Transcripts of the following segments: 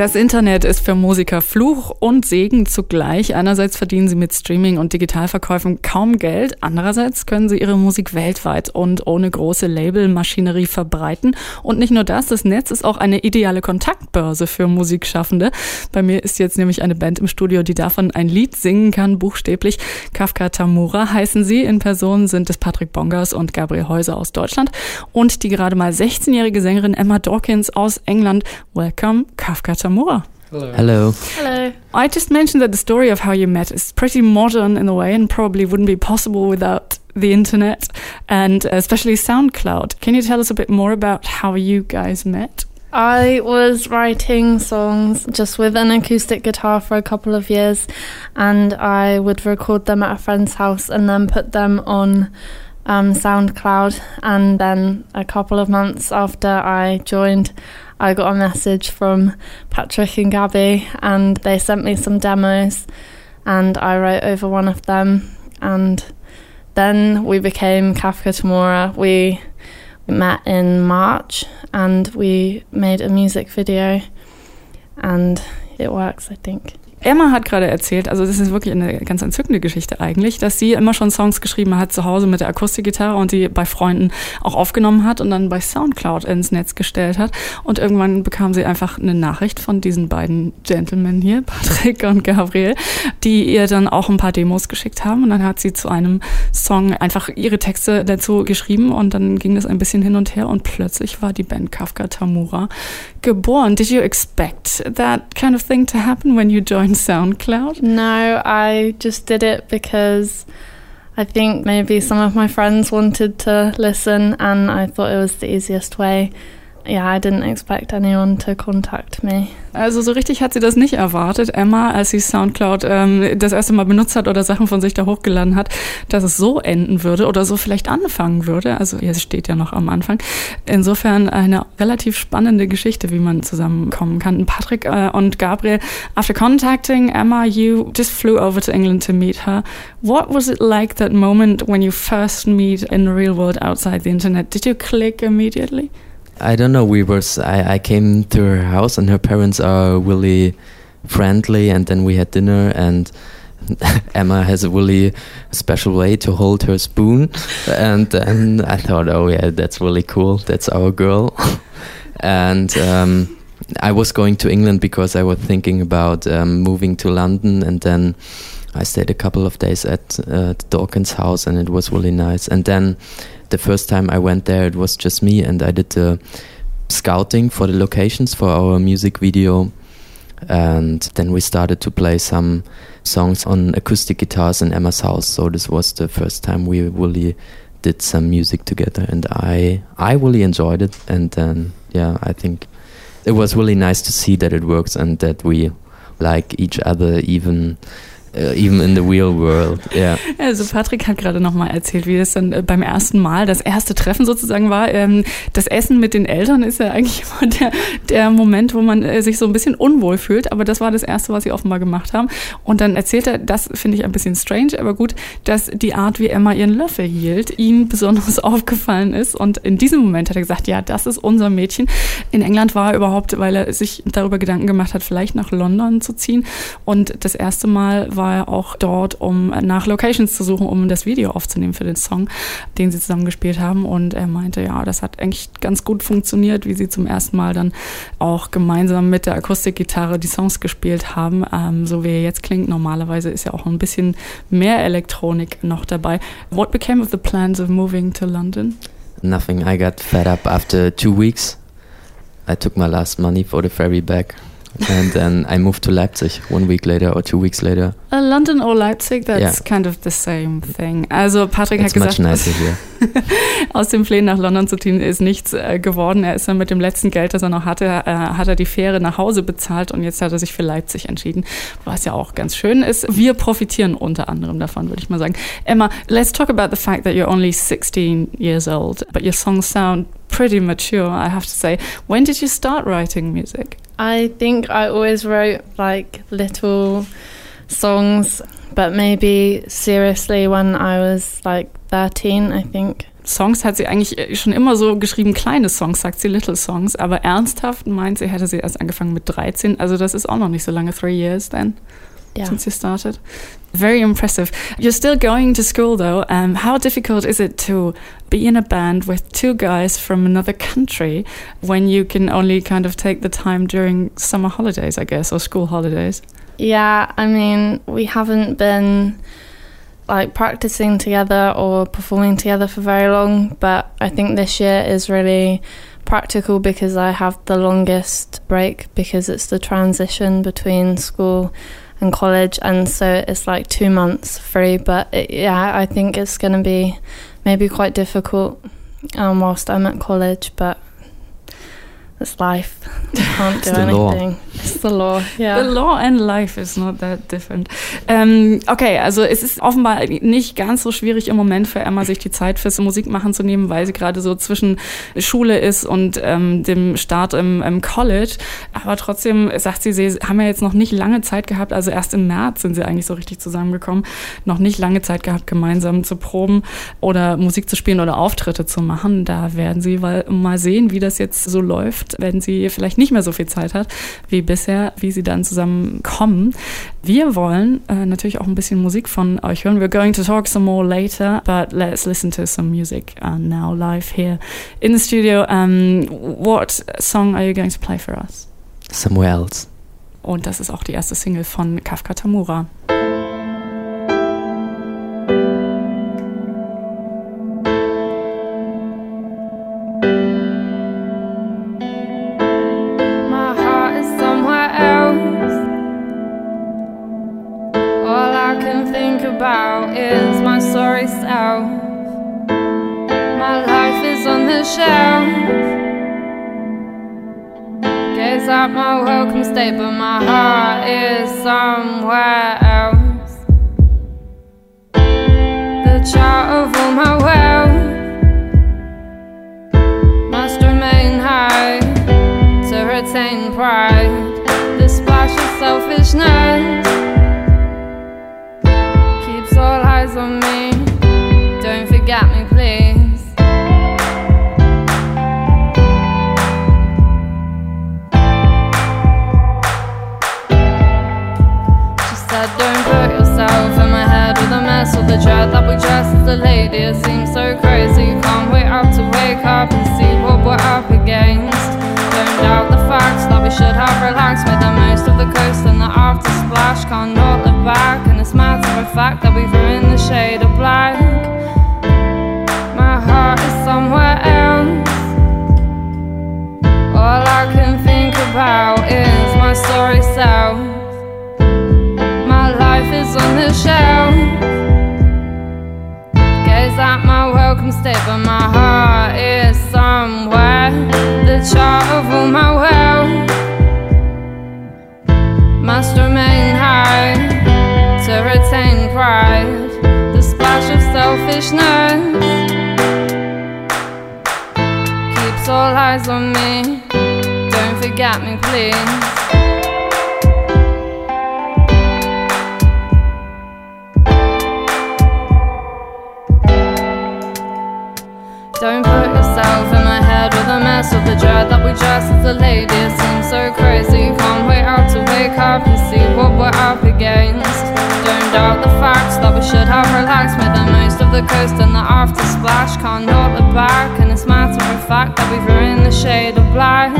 Das Internet ist für Musiker Fluch und Segen zugleich. Einerseits verdienen sie mit Streaming und Digitalverkäufen kaum Geld. Andererseits können sie ihre Musik weltweit und ohne große Labelmaschinerie verbreiten. Und nicht nur das, das Netz ist auch eine ideale Kontaktbörse für Musikschaffende. Bei mir ist jetzt nämlich eine Band im Studio, die davon ein Lied singen kann, buchstäblich. Kafka Tamura heißen sie. In Person sind es Patrick Bongers und Gabriel Häuser aus Deutschland und die gerade mal 16-jährige Sängerin Emma Dawkins aus England. Welcome, Kafka Tamura. Hello. Hello. Hello. I just mentioned that the story of how you met is pretty modern in a way and probably wouldn't be possible without the internet and especially SoundCloud. Can you tell us a bit more about how you guys met? I was writing songs just with an acoustic guitar for a couple of years, and I would record them at a friend's house and then put them on um, SoundCloud. And then a couple of months after I joined, I got a message from Patrick and Gabby, and they sent me some demos, and I wrote over one of them. And then we became Kafka Tamura. We met in March, and we made a music video, and it works, I think. Emma hat gerade erzählt, also das ist wirklich eine ganz entzückende Geschichte eigentlich, dass sie immer schon Songs geschrieben hat zu Hause mit der Akustikgitarre und die bei Freunden auch aufgenommen hat und dann bei Soundcloud ins Netz gestellt hat. Und irgendwann bekam sie einfach eine Nachricht von diesen beiden Gentlemen hier, Patrick und Gabriel, die ihr dann auch ein paar Demos geschickt haben. Und dann hat sie zu einem Song einfach ihre Texte dazu geschrieben und dann ging das ein bisschen hin und her und plötzlich war die Band Kafka Tamura geboren. Did you expect that kind of thing to happen when you joined SoundCloud? No, I just did it because I think maybe some of my friends wanted to listen and I thought it was the easiest way. Yeah, I didn't expect anyone to contact me. Also so richtig hat sie das nicht erwartet, Emma, als sie Soundcloud ähm, das erste Mal benutzt hat oder Sachen von sich da hochgeladen hat, dass es so enden würde oder so vielleicht anfangen würde. Also ihr steht ja noch am Anfang. Insofern eine relativ spannende Geschichte, wie man zusammenkommen kann. Patrick äh, und Gabriel, after contacting Emma, you just flew over to England to meet her. What was it like that moment when you first meet in the real world outside the internet? Did you click immediately? I don't know. We were. I, I came to her house, and her parents are really friendly. And then we had dinner, and Emma has a really special way to hold her spoon. And then I thought, oh yeah, that's really cool. That's our girl. and um, I was going to England because I was thinking about um, moving to London, and then. I stayed a couple of days at uh, Dawkins' house, and it was really nice. And then the first time I went there, it was just me, and I did the scouting for the locations for our music video. And then we started to play some songs on acoustic guitars in Emma's house. So this was the first time we really did some music together, and I I really enjoyed it. And then yeah, I think it was really nice to see that it works and that we like each other even even in the real world, ja. Yeah. Also Patrick hat gerade nochmal erzählt, wie es dann äh, beim ersten Mal, das erste Treffen sozusagen war. Ähm, das Essen mit den Eltern ist ja eigentlich immer der, der Moment, wo man äh, sich so ein bisschen unwohl fühlt. Aber das war das erste, was sie offenbar gemacht haben. Und dann erzählt er, das finde ich ein bisschen strange, aber gut, dass die Art, wie Emma ihren Löffel hielt, ihm besonders aufgefallen ist. Und in diesem Moment hat er gesagt, ja, das ist unser Mädchen. In England war er überhaupt, weil er sich darüber Gedanken gemacht hat, vielleicht nach London zu ziehen. Und das erste Mal war war er auch dort, um nach Locations zu suchen, um das Video aufzunehmen für den Song, den sie zusammen gespielt haben. Und er meinte, ja, das hat eigentlich ganz gut funktioniert, wie sie zum ersten Mal dann auch gemeinsam mit der Akustikgitarre die Songs gespielt haben. Ähm, so wie er jetzt klingt, normalerweise ist ja auch ein bisschen mehr Elektronik noch dabei. What became of the plans of moving to London? Nothing. I got fed up after two weeks. I took my last money for the ferry back. And then I moved to Leipzig one week later or two weeks later. Uh, London or Leipzig, that's yeah. kind of the same thing. Also Patrick It's hat gesagt, aus dem Plänen nach London zu ziehen ist nichts äh, geworden. Er ist dann mit dem letzten Geld, das er noch hatte, äh, hat er die Fähre nach Hause bezahlt und jetzt hat er sich für Leipzig entschieden, was ja auch ganz schön ist. Wir profitieren unter anderem davon, würde ich mal sagen. Emma, let's talk about the fact that you're only 16 years old, but your songs sound pretty mature, I have to say. When did you start writing music? I think I always wrote like little songs, but maybe seriously when I was like 13, I think. Songs hat sie eigentlich äh, schon immer so geschrieben, kleine Songs, sagt sie, Little Songs, aber ernsthaft meint sie, hätte sie erst angefangen mit 13, also das ist auch noch nicht so lange, three years then, Yeah. since you started. Very impressive. You're still going to school though. Um, how difficult is it to be in a band with two guys from another country when you can only kind of take the time during summer holidays, I guess, or school holidays? Yeah, I mean, we haven't been like practicing together or performing together for very long, but I think this year is really practical because I have the longest break because it's the transition between school and college, and so it's like two months free. But it, yeah, I think it's going to be maybe quite difficult um, whilst I'm at college, but it's life. You can't do It's the law. anything. It's the law. Yeah. The law and life is not that different. Ähm, okay, also es ist offenbar nicht ganz so schwierig im Moment für Emma, sich die Zeit fürs Musikmachen zu nehmen, weil sie gerade so zwischen Schule ist und ähm, dem Start im, im College. Aber trotzdem sagt sie, sie haben ja jetzt noch nicht lange Zeit gehabt, also erst im März sind sie eigentlich so richtig zusammengekommen, noch nicht lange Zeit gehabt, gemeinsam zu proben oder Musik zu spielen oder Auftritte zu machen. Da werden sie mal sehen, wie das jetzt so läuft, wenn sie vielleicht nicht mehr so viel Zeit hat wie bisher, wie sie dann zusammenkommen. Wir wollen äh, natürlich auch ein bisschen Musik von euch hören. We're going to talk some more later, but let's listen to some music uh, now live here in the studio. Um, what song are you going to play for us? Somewhere else. Und das ist auch die erste Single von Kafka Tamura. The shelf. Gaze at my welcome state, but my heart is somewhere else. The chart of all my wealth must remain high to retain pride. The splash of selfishness state, but my heart is somewhere. Of all my wealth must remain high to retain pride. The splash of selfishness keeps all eyes on me. Don't forget me, please. Don't put yourself in my head with a mess of the dread that we dress as a lady. It seems so crazy. Can't wait out to wake up and see what we're up against. Don't doubt the facts that we should have relaxed. Made the most of the coast and the after splash. Can't not look back, and it's matter of fact that we've ruined the shade of black.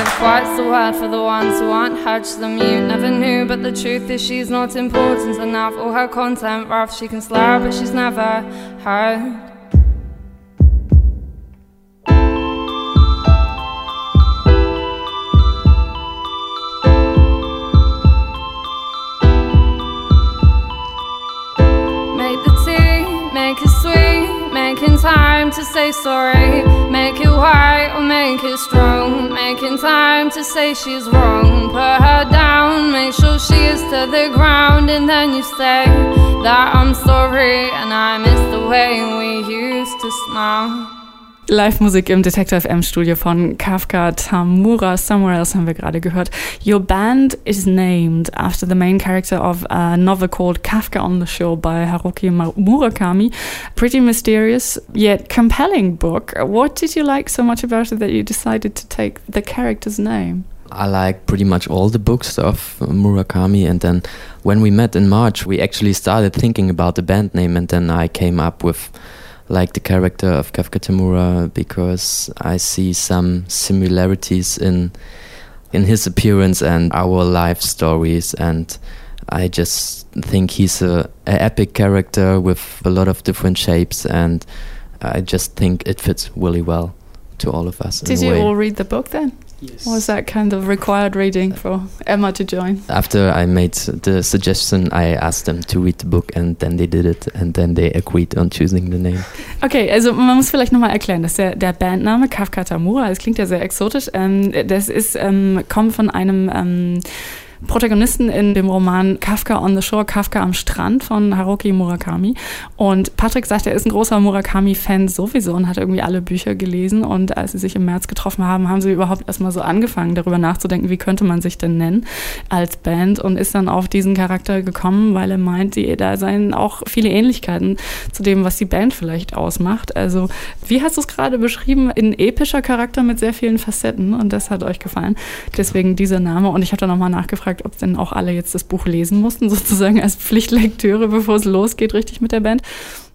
If white's the word for the ones who aren't hedged, the mute never knew. But the truth is, she's not important enough. All her content rough, she can slur, but she's never heard. To say sorry. Make it white or make it strong, making time to say she's wrong. Put her down, make sure she is to the ground, and then you say that I'm sorry and I miss the way we used to smile. Live-Musik im Detector FM Studio von Kafka Tamura. Somewhere Else haben wir gerade gehört. Your band is named after the main character of a novel called Kafka on the Shore by Haruki Murakami. Pretty mysterious yet compelling book. What did you like so much about it that you decided to take the character's name? I like pretty much all the books of Murakami, and then when we met in March, we actually started thinking about the band name, and then I came up with like the character of Kafka Tamura because I see some similarities in in his appearance and our life stories and I just think he's a, a epic character with a lot of different shapes and I just think it fits really well to all of us. Did you all read the book then? Yes. Was that kind of required reading for Emma to join? After I made the suggestion, I asked them to read the book and then they did it and then they agreed on choosing the name. Okay, also man muss vielleicht nochmal erklären, dass der, der Bandname Kafka Tamura, das klingt ja sehr exotisch, ähm, das ist, ähm, kommt von einem ähm, Protagonisten in dem Roman Kafka on the Shore, Kafka am Strand von Haruki Murakami. Und Patrick sagt, er ist ein großer Murakami-Fan sowieso und hat irgendwie alle Bücher gelesen. Und als sie sich im März getroffen haben, haben sie überhaupt erstmal so angefangen, darüber nachzudenken, wie könnte man sich denn nennen als Band und ist dann auf diesen Charakter gekommen, weil er meint, die, da seien auch viele Ähnlichkeiten zu dem, was die Band vielleicht ausmacht. Also, wie hast du es gerade beschrieben? Ein epischer Charakter mit sehr vielen Facetten und das hat euch gefallen. Deswegen dieser Name. Und ich habe da nochmal nachgefragt, gefragt, ob denn auch alle jetzt das Buch lesen mussten, sozusagen als Pflichtlektüre, bevor es losgeht, richtig mit der Band.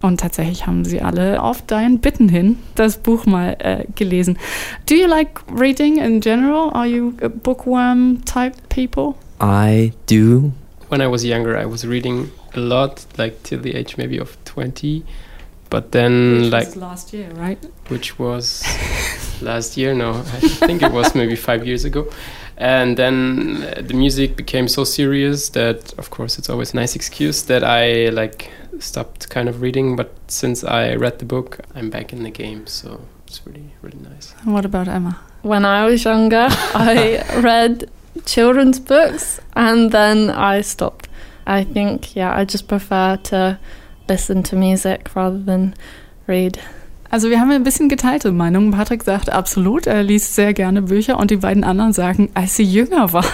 Und tatsächlich haben sie alle auf deinen Bitten hin das Buch mal äh, gelesen. Do you like reading in general? Are you a bookworm type people? I do. When I was younger, I was reading a lot, like till the age maybe of 20. But then, which like last year, right? Which was last year? No, I think it was maybe five years ago. And then uh, the music became so serious that, of course, it's always a nice excuse that I like stopped kind of reading. But since I read the book, I'm back in the game, so it's really, really nice. And what about Emma? When I was younger, I read children's books and then I stopped. I think, yeah, I just prefer to listen to music rather than read. Also wir haben ein bisschen geteilte Meinungen. Patrick sagt absolut, er liest sehr gerne Bücher und die beiden anderen sagen, als sie jünger waren,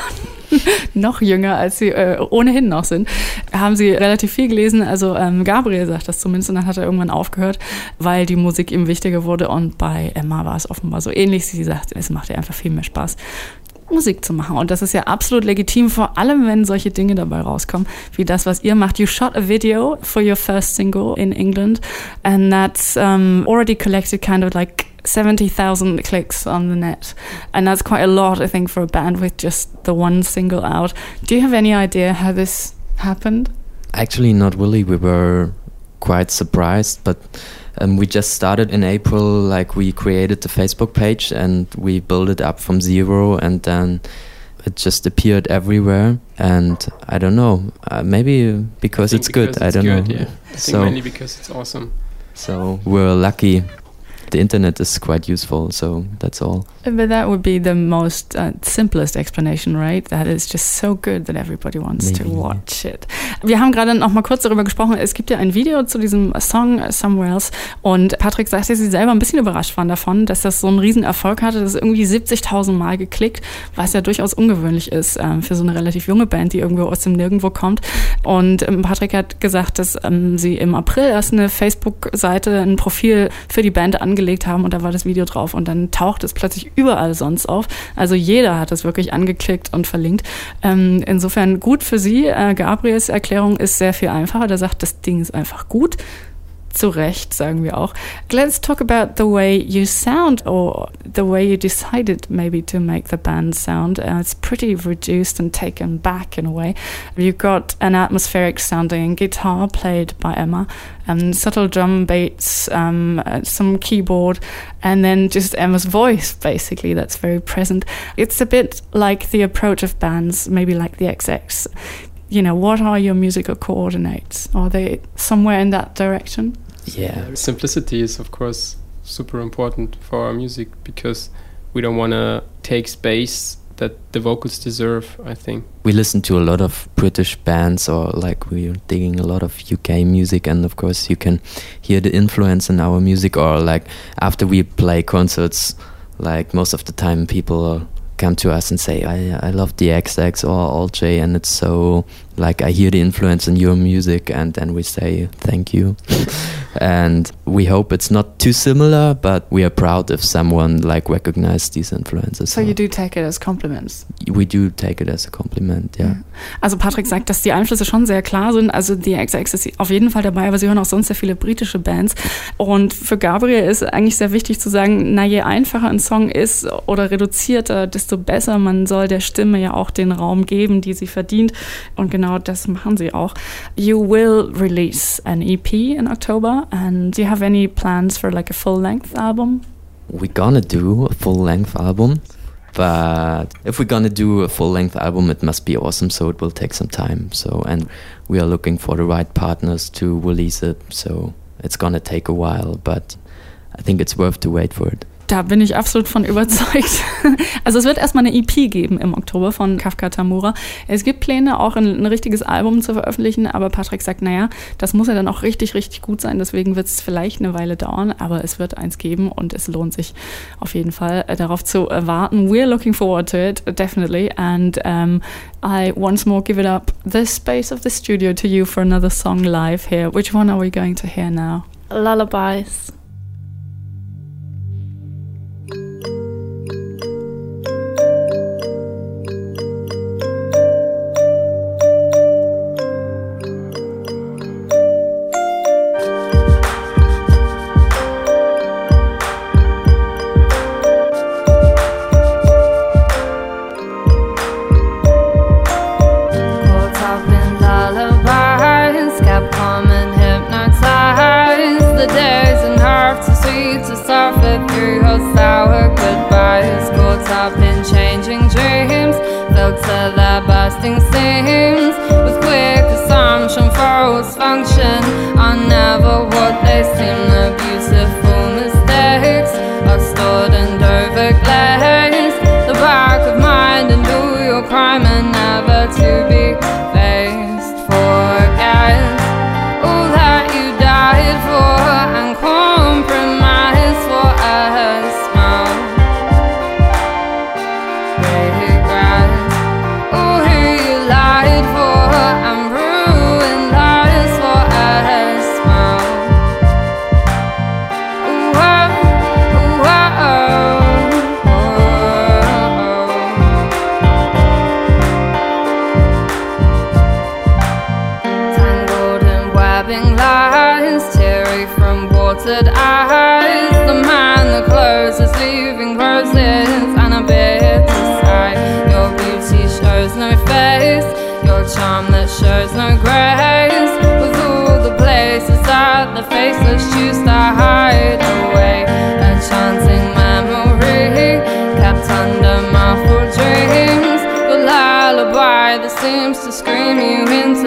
noch jünger, als sie äh, ohnehin noch sind, haben sie relativ viel gelesen. Also ähm, Gabriel sagt das zumindest und dann hat er irgendwann aufgehört, weil die Musik ihm wichtiger wurde und bei Emma war es offenbar so ähnlich. Sie sagt, es macht ihr einfach viel mehr Spaß. Musik zu machen. Und das ist ja absolut legitim, vor allem wenn solche Dinge dabei rauskommen, wie das, was ihr macht. You shot a video for your first single in England, and that's um, already collected kind of like 70,000 clicks on the net. And that's quite a lot, I think, for a band with just the one single out. Do you have any idea how this happened? Actually, not really. We were quite surprised, but um, we just started in April. Like we created the Facebook page and we built it up from zero, and then it just appeared everywhere. And I don't know, uh, maybe because it's because good. It's I don't good, know. Yeah. I think So- mainly because it's awesome. So we're lucky. The internet is quite useful. So that's all. But that would be the most uh, simplest explanation, right? That is just so good that everybody wants to Maybe. watch it. Wir haben gerade noch mal kurz darüber gesprochen. Es gibt ja ein Video zu diesem Song Somewhere Else und Patrick sagte, dass sie selber ein bisschen überrascht waren davon, dass das so einen riesen Erfolg hatte. Das ist irgendwie 70.000 Mal geklickt, was ja durchaus ungewöhnlich ist ähm, für so eine relativ junge Band, die irgendwo aus dem Nirgendwo kommt. Und ähm, Patrick hat gesagt, dass ähm, sie im April erst eine Facebook-Seite, ein Profil für die Band angelegt haben und da war das Video drauf und dann taucht es plötzlich überall sonst auf. Also jeder hat es wirklich angeklickt und verlinkt. Ähm, insofern gut für sie. Äh, Gabriels Erklärung ist sehr viel einfacher. Der sagt, das Ding ist einfach gut. Zu Recht, sagen wir auch. Let's talk about the way you sound or the way you decided maybe to make the band sound. Uh, it's pretty reduced and taken back in a way. You've got an atmospheric sounding guitar played by Emma, and subtle drum beats, um, uh, some keyboard, and then just Emma's voice basically that's very present. It's a bit like the approach of bands, maybe like the XX. You know, what are your musical coordinates? Are they somewhere in that direction? Yeah. Simplicity is, of course, super important for our music because we don't want to take space that the vocals deserve, I think. We listen to a lot of British bands or like we're digging a lot of UK music and of course you can hear the influence in our music or like after we play concerts like most of the time people come to us and say I, I love the XX or Alt J and it's so like I hear the influence in your music and then we say thank you. And we hope it's not too similar but we are proud if someone like recognizes these influences. So you do take it as compliments? We do take it as a compliment yeah. Also Patrick sagt dass die Einflüsse schon sehr klar sind. Also die XX ist auf jeden Fall dabei aber sie hören auch sonst sehr viele britische Bands. Und für Gabriel ist eigentlich sehr wichtig zu sagen na je einfacher ein Song ist oder reduzierter desto besser. Man soll der Stimme ja auch den Raum geben die sie verdient. Und genau genau das machen sie auch. You will release an EP in October and do you have any plans for like a full-length album? We're gonna do a full-length album. But if we're gonna do a full-length album, it must be awesome. So it will take some time. So and we are looking for the right partners to release it. So it's gonna take a while, but I think it's worth to wait for it. Da bin ich absolut von überzeugt. Also es wird erstmal eine EP geben im Oktober von Kafka Tamura. Es gibt Pläne, auch ein, ein richtiges Album zu veröffentlichen, aber Patrick sagt, naja, das muss ja dann auch richtig, richtig gut sein. Deswegen wird es vielleicht eine Weile dauern, aber es wird eins geben und es lohnt sich auf jeden Fall äh, darauf zu warten. We're looking forward to it, definitely. And um, I once more give it up the space of the studio to you for another song live here. Which one are we going to hear now? Lullabies.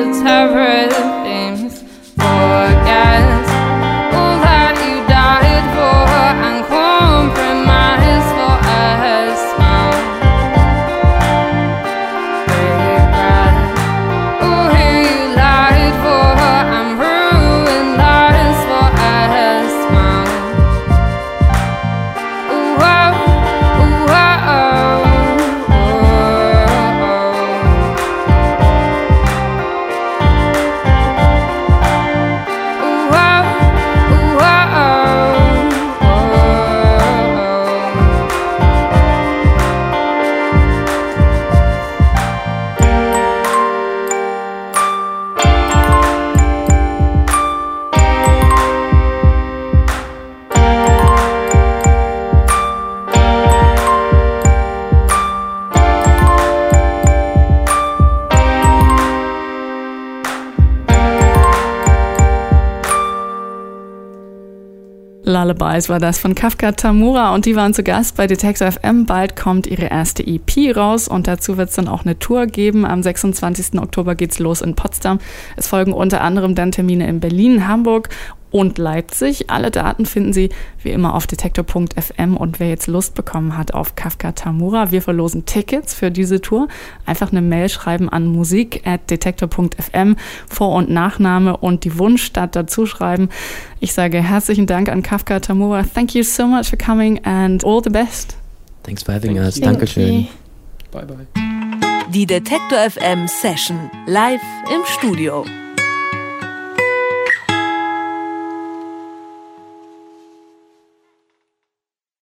to terror theme. Lullabies war das von Kafka Tamura und die waren zu Gast bei Detector FM. Bald kommt ihre erste EP raus und dazu wird es dann auch eine Tour geben. Am 26. Oktober geht's los in Potsdam. Es folgen unter anderem dann Termine in Berlin, Hamburg und Leipzig. Alle Daten finden Sie wie immer auf detektor.fm und wer jetzt Lust bekommen hat auf Kafka Tamura, wir verlosen Tickets für diese Tour. Einfach eine Mail schreiben an musik@detektor.fm, Vor- und Nachname und die Wunschstadt dazu schreiben. Ich sage herzlichen Dank an Kafka Tamura. Thank you so much for coming and all the best. Thanks for having Thank us. you. Dankeschön. Bye bye. Die Detektor FM Session live im Studio.